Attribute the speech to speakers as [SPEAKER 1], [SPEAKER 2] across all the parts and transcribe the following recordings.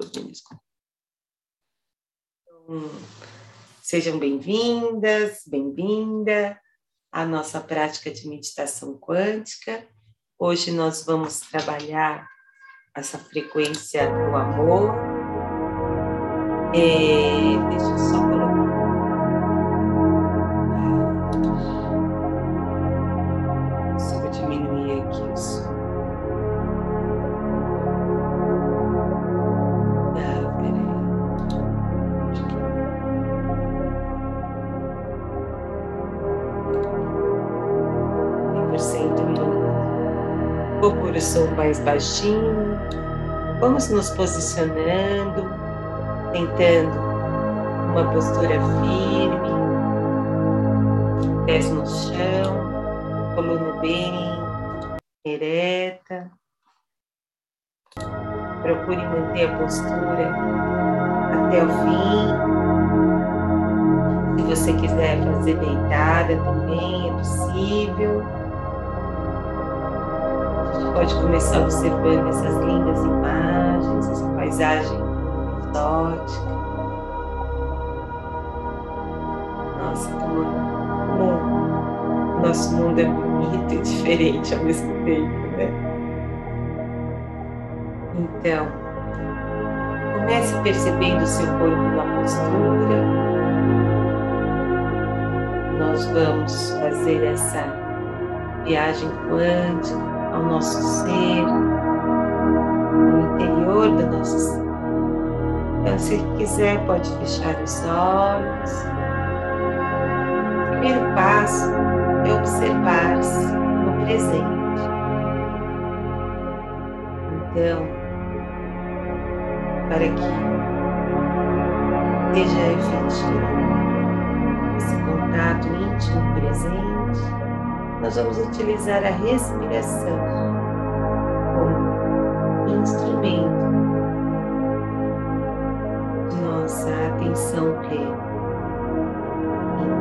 [SPEAKER 1] desculpa. Então, sejam bem-vindas, bem-vinda à nossa prática de meditação quântica. Hoje nós vamos trabalhar essa frequência do amor. É, deixa eu só baixinho. Vamos nos posicionando, tentando uma postura firme, pés no chão, coluna bem ereta. Procure manter a postura até o fim. Se você quiser fazer deitada também é possível pode começar observando essas lindas imagens, essa paisagem exótica. Nossa, como, como o nosso mundo é bonito e diferente ao mesmo tempo, né? Então, comece percebendo o seu corpo na postura. Nós vamos fazer essa viagem quântica ao nosso ser, ao interior do nosso. Então, se quiser, pode fechar os olhos. O primeiro passo é observar-se no presente. Então, para que seja efetivo esse contato íntimo presente, nós vamos utilizar a respiração como instrumento de nossa atenção plena.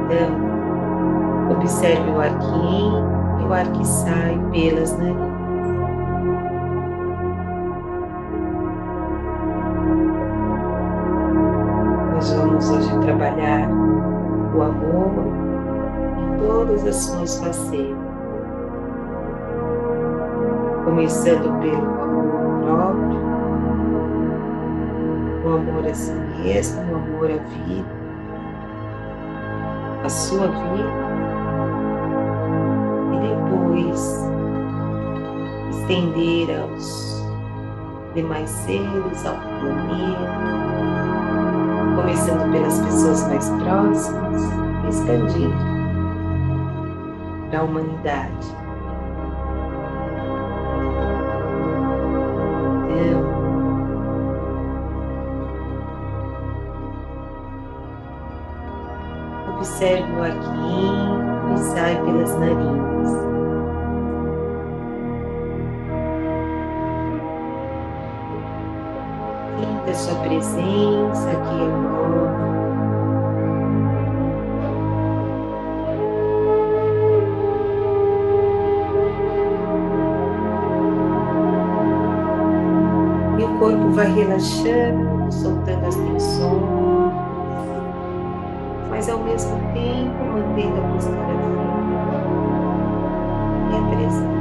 [SPEAKER 1] Então, observe o ar que entra e o ar que sai pelas narinas. Todas facetas, começando pelo amor próprio, o amor a si mesmo, o amor à vida, à sua vida, e depois estender aos demais seres, ao planeta, começando pelas pessoas mais próximas, expandindo para a humanidade. Então, observe o ar que entra e sai pelas narinas. Sinta sua presença aqui agora. Corpo vai relaxando, soltando as tensões, mas ao mesmo tempo mantendo a postura firme e a presença.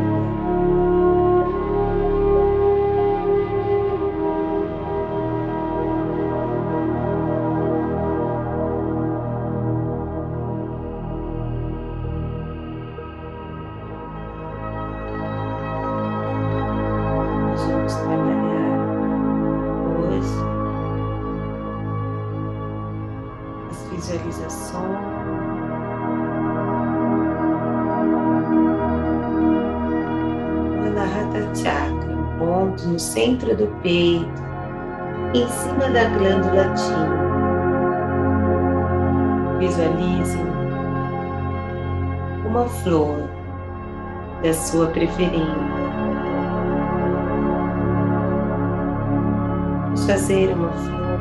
[SPEAKER 1] Centro do peito, em cima da glândula tínea. Visualize uma flor da sua preferência. Vamos fazer uma flor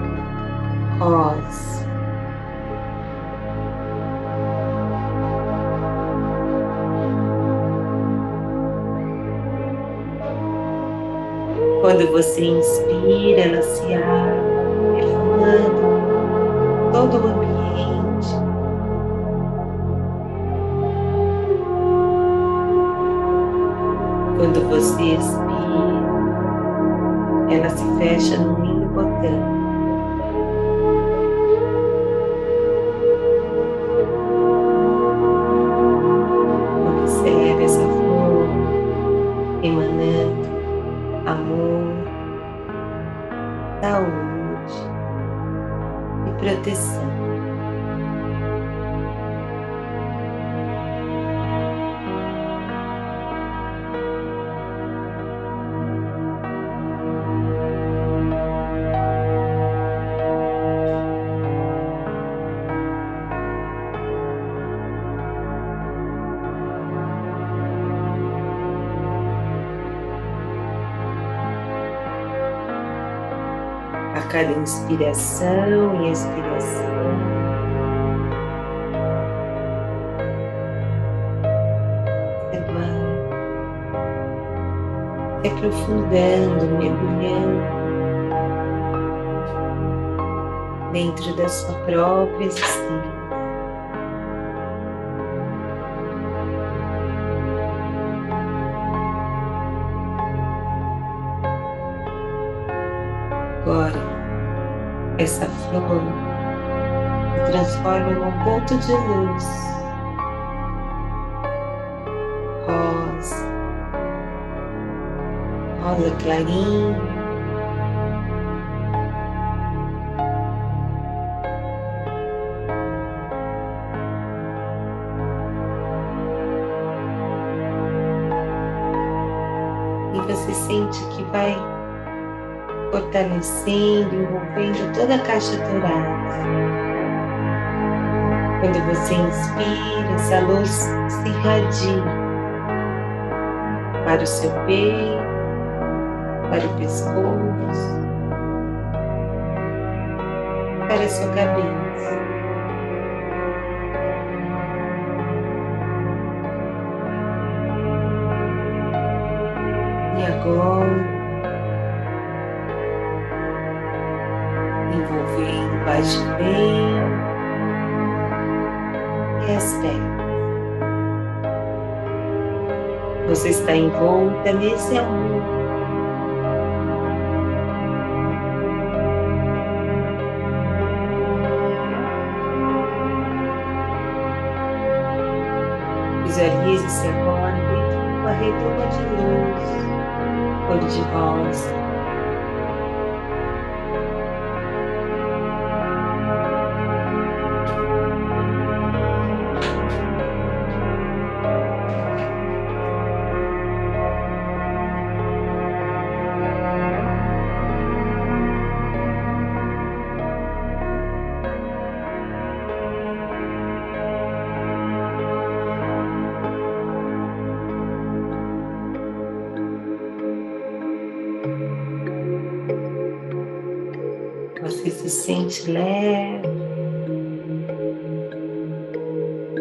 [SPEAKER 1] rosa. Quando você inspira, ela se abre, perfumando todo o ambiente. Quando você expira, ela se fecha num lindo botão. Cada inspiração e expiração. Se aprofundando, mergulhando dentro da sua própria existência. agora essa flor se transforma num ponto de luz. Rosa, rosa clarinho. E você sente que vai fortalecendo, envolvendo toda a caixa torácica. Quando você inspira, essa luz se irradia para o seu peito, para o pescoço, para a sua cabeça. E agora Você está envolta nesse amor. Se sente leve,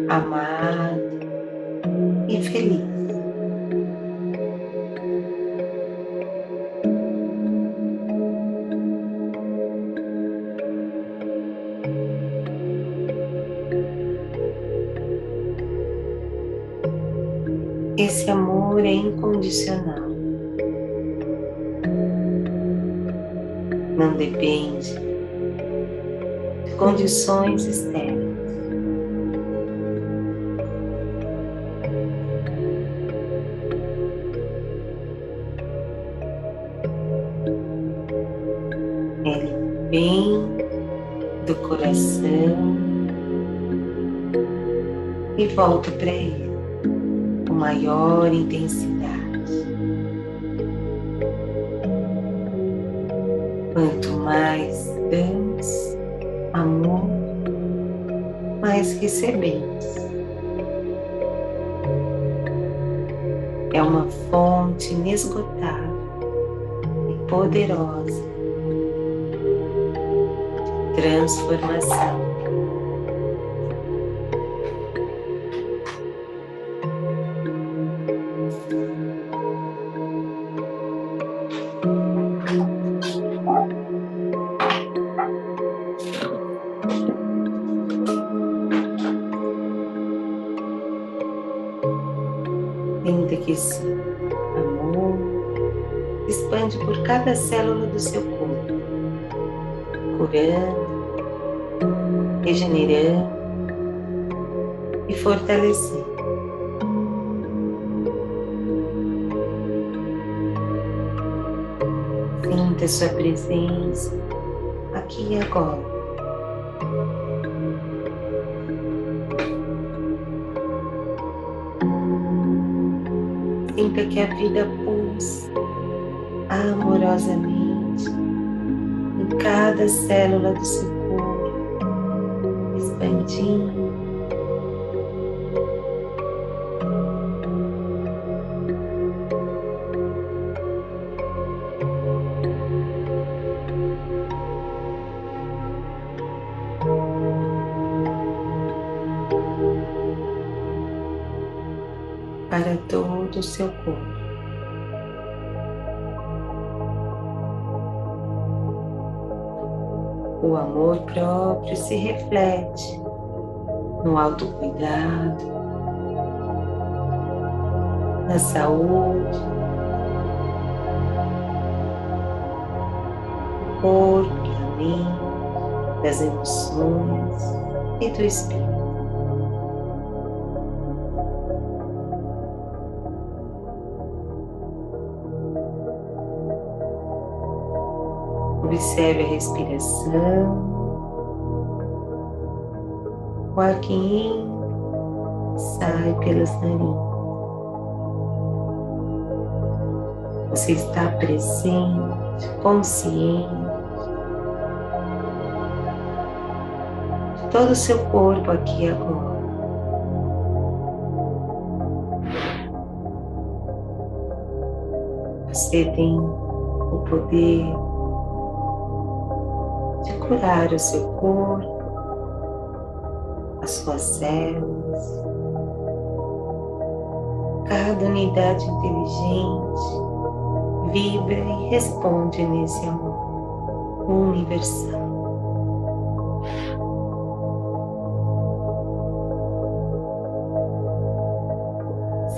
[SPEAKER 1] amado e feliz. Esse amor é incondicional. Não depende condições externas. Ele vem do coração e volta para ele com maior intensidade. Mas recebemos. É uma fonte inesgotável e poderosa de transformação. Seu corpo, curando, regenerando e fortalecendo. Sinta sua presença aqui e agora. Sinta que a vida pulsa amorosamente cada célula do seu corpo, expandindo O amor próprio se reflete no autocuidado, na saúde, do corpo, da mente, das emoções e do espírito. Observe a respiração. O ar que entra sai pelas narinas. Você está presente, consciente todo o seu corpo aqui agora. Você tem o poder curar o seu corpo, as suas células, cada unidade inteligente vibra e responde nesse amor universal.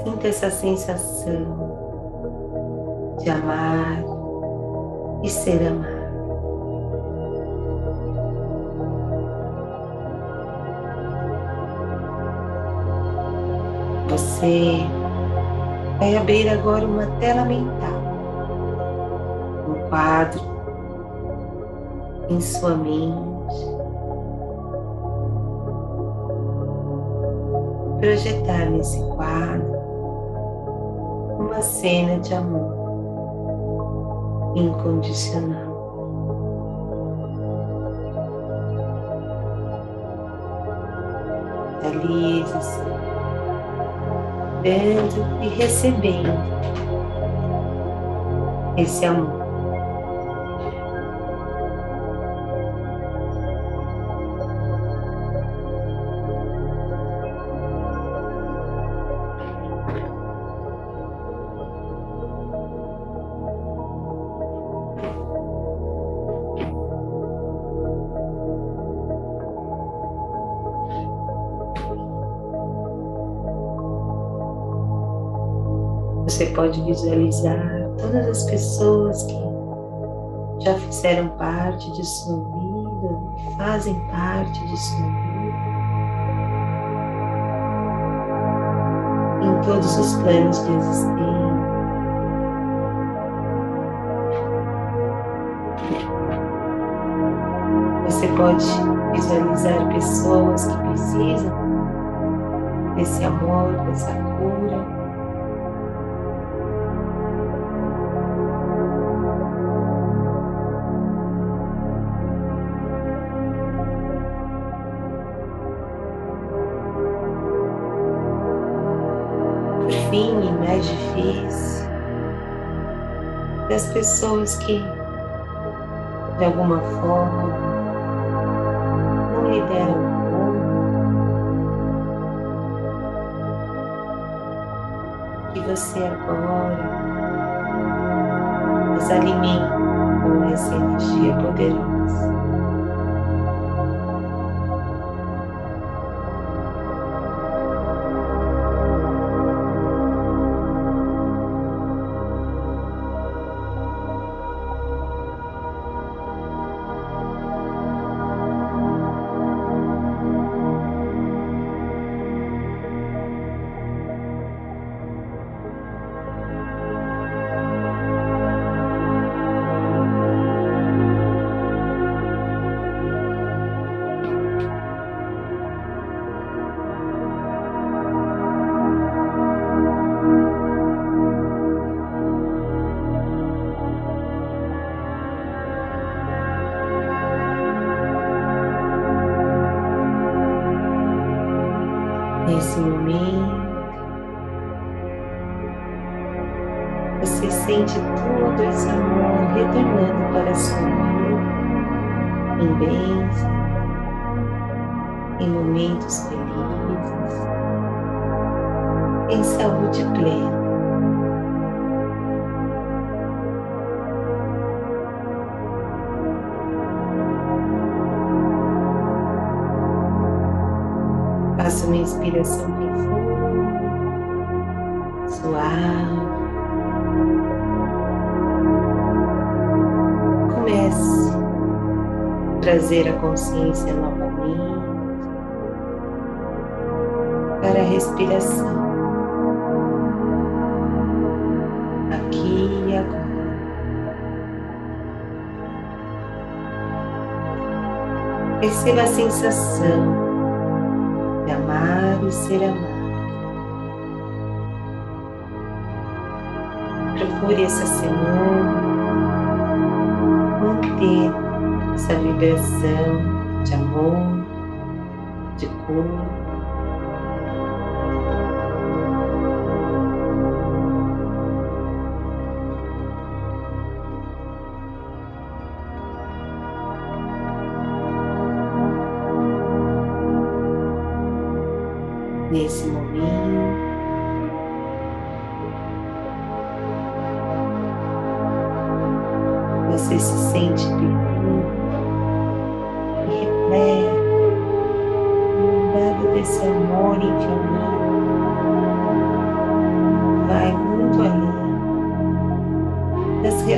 [SPEAKER 1] Sinta essa sensação de amar e ser amado. Você vai abrir agora uma tela mental, um quadro em sua mente, projetar nesse quadro uma cena de amor incondicional. Realize-se dando e recebendo esse amor. Você pode visualizar todas as pessoas que já fizeram parte de sua vida, fazem parte de sua vida, em todos os planos de existência. Você pode visualizar pessoas que precisam desse amor, dessa cura. Das pessoas que de alguma forma não lhe deram amor, que você agora as alimenta com essa energia poderosa. Em saúde plena. Faça uma inspiração profunda, suave. Comece a trazer a consciência novamente para a respiração. Perceba a sensação de amar e ser amado. Procure essa semana manter essa vibração de amor, de cura.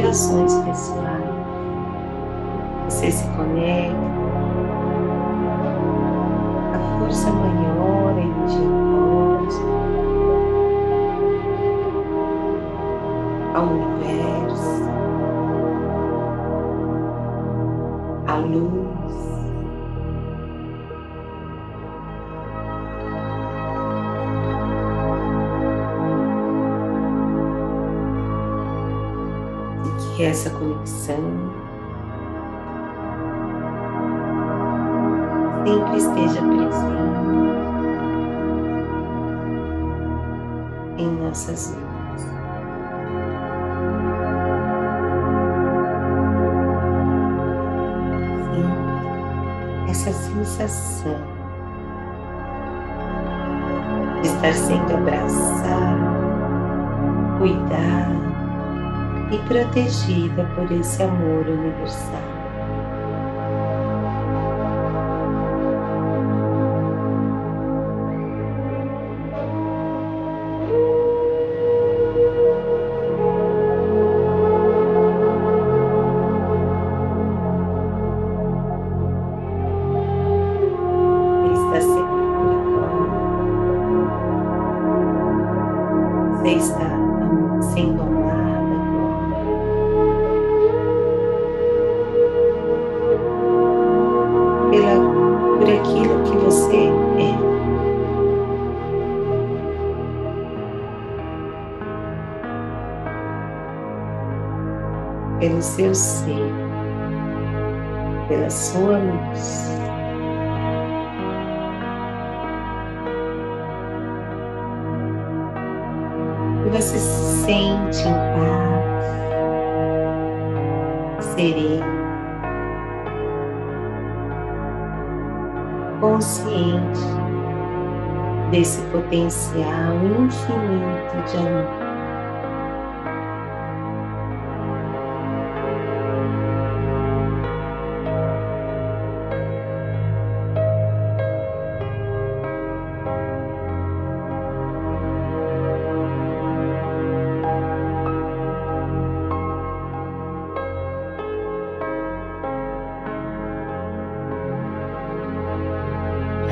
[SPEAKER 1] Relações pessoais. Você se conecta à força maior, a energia cósmica, ao universo, Que essa conexão sempre esteja presente em nossas vidas. Essa sensação de estar sendo abraçada, cuidada e protegida por esse amor universal. Você é. Pelo seu ser, pela sua luz. e você se sente em paz, sereno, consciente desse potencial infinito de amor.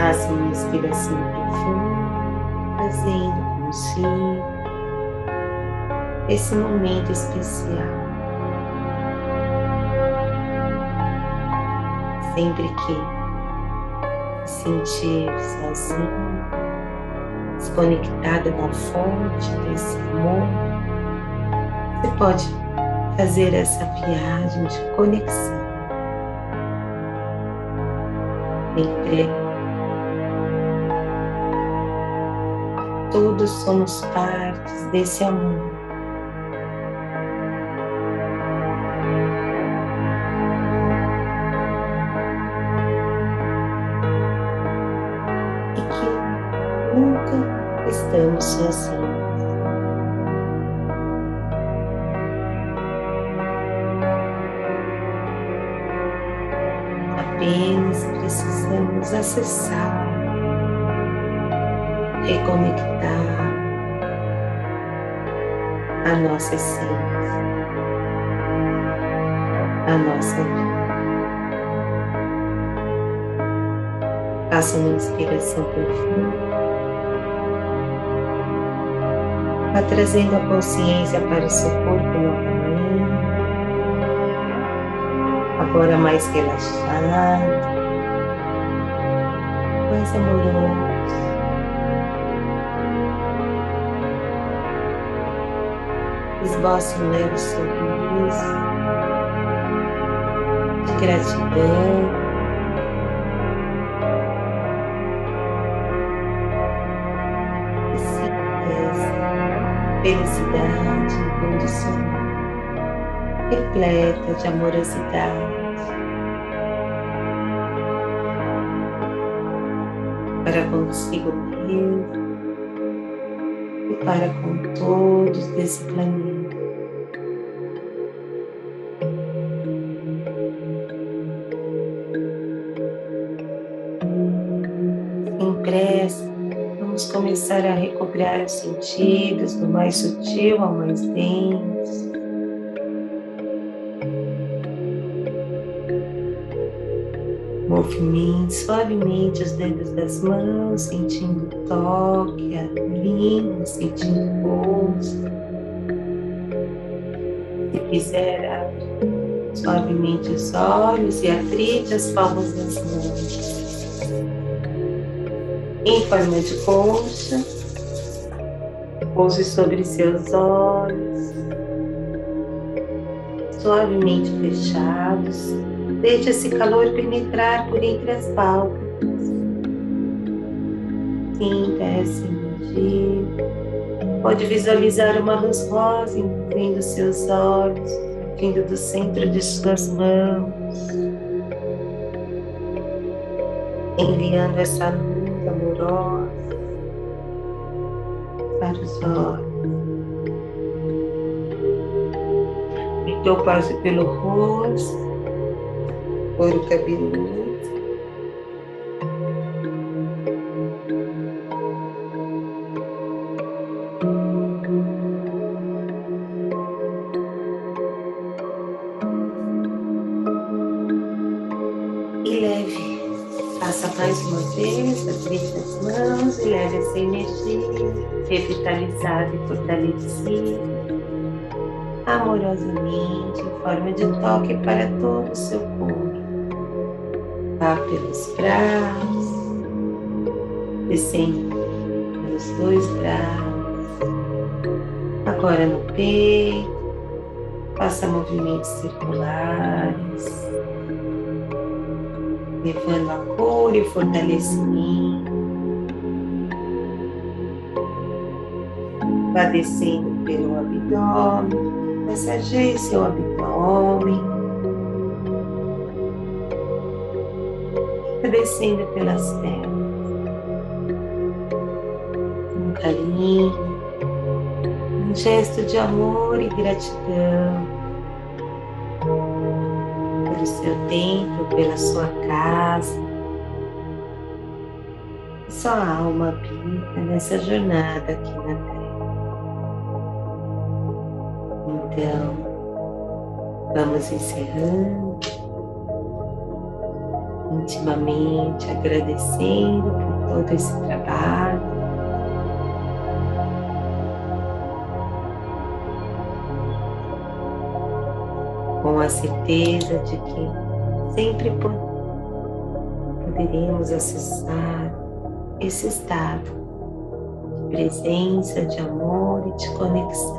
[SPEAKER 1] Faça uma inspiração profunda, trazendo consigo esse momento especial. Sempre que se sentir sozinho, desconectada da fonte desse amor, você pode fazer essa viagem de conexão entre Todos somos partes desse amor. E que nunca estamos sozinhos. Apenas precisamos acessar reconectar a nossa essência, a nossa vida. Faça uma inspiração profunda. Vá trazendo a consciência para o seu corpo novamente. Agora mais relaxado, mais amoroso. Esboce um leve sorriso de gratidão. E sinta felicidade incondicional, repleta de amorosidade. Para consigo mesmo para com todos desse planeta. Sem pressa, vamos começar a recobrar os sentidos do mais sutil ao mais denso. Movimente suavemente os dedos das mãos, sentindo o toque, a língua, sentindo o gosto. Se quiser, abre suavemente os olhos e atrite as palmas das mãos. Forma de concha, pouse sobre seus olhos, suavemente fechados Deixe esse calor penetrar por entre as pálpebras. Sinta essa energia. Pode visualizar uma luz rosa envolvendo seus olhos, vindo do centro de suas mãos, enviando essa luz amorosa para os olhos. Então passe pelo rosto couro cabeludo. Revitalizada e fortalecida amorosamente em forma de toque para todo o seu corpo. Vá pelos braços, descendo pelos dois braços, agora no peito, faça movimentos circulares, levando a cura e fortalecimento. Vá descendo pelo abdômen, massageie seu abdômen. descendo pelas pernas. Um carinho, um gesto de amor e gratidão pelo seu templo, pela sua casa. Sua alma habita nessa jornada aqui na Terra. Então, vamos encerrando intimamente agradecendo por todo esse trabalho. Com a certeza de que sempre poderemos acessar esse estado de presença, de amor e de conexão.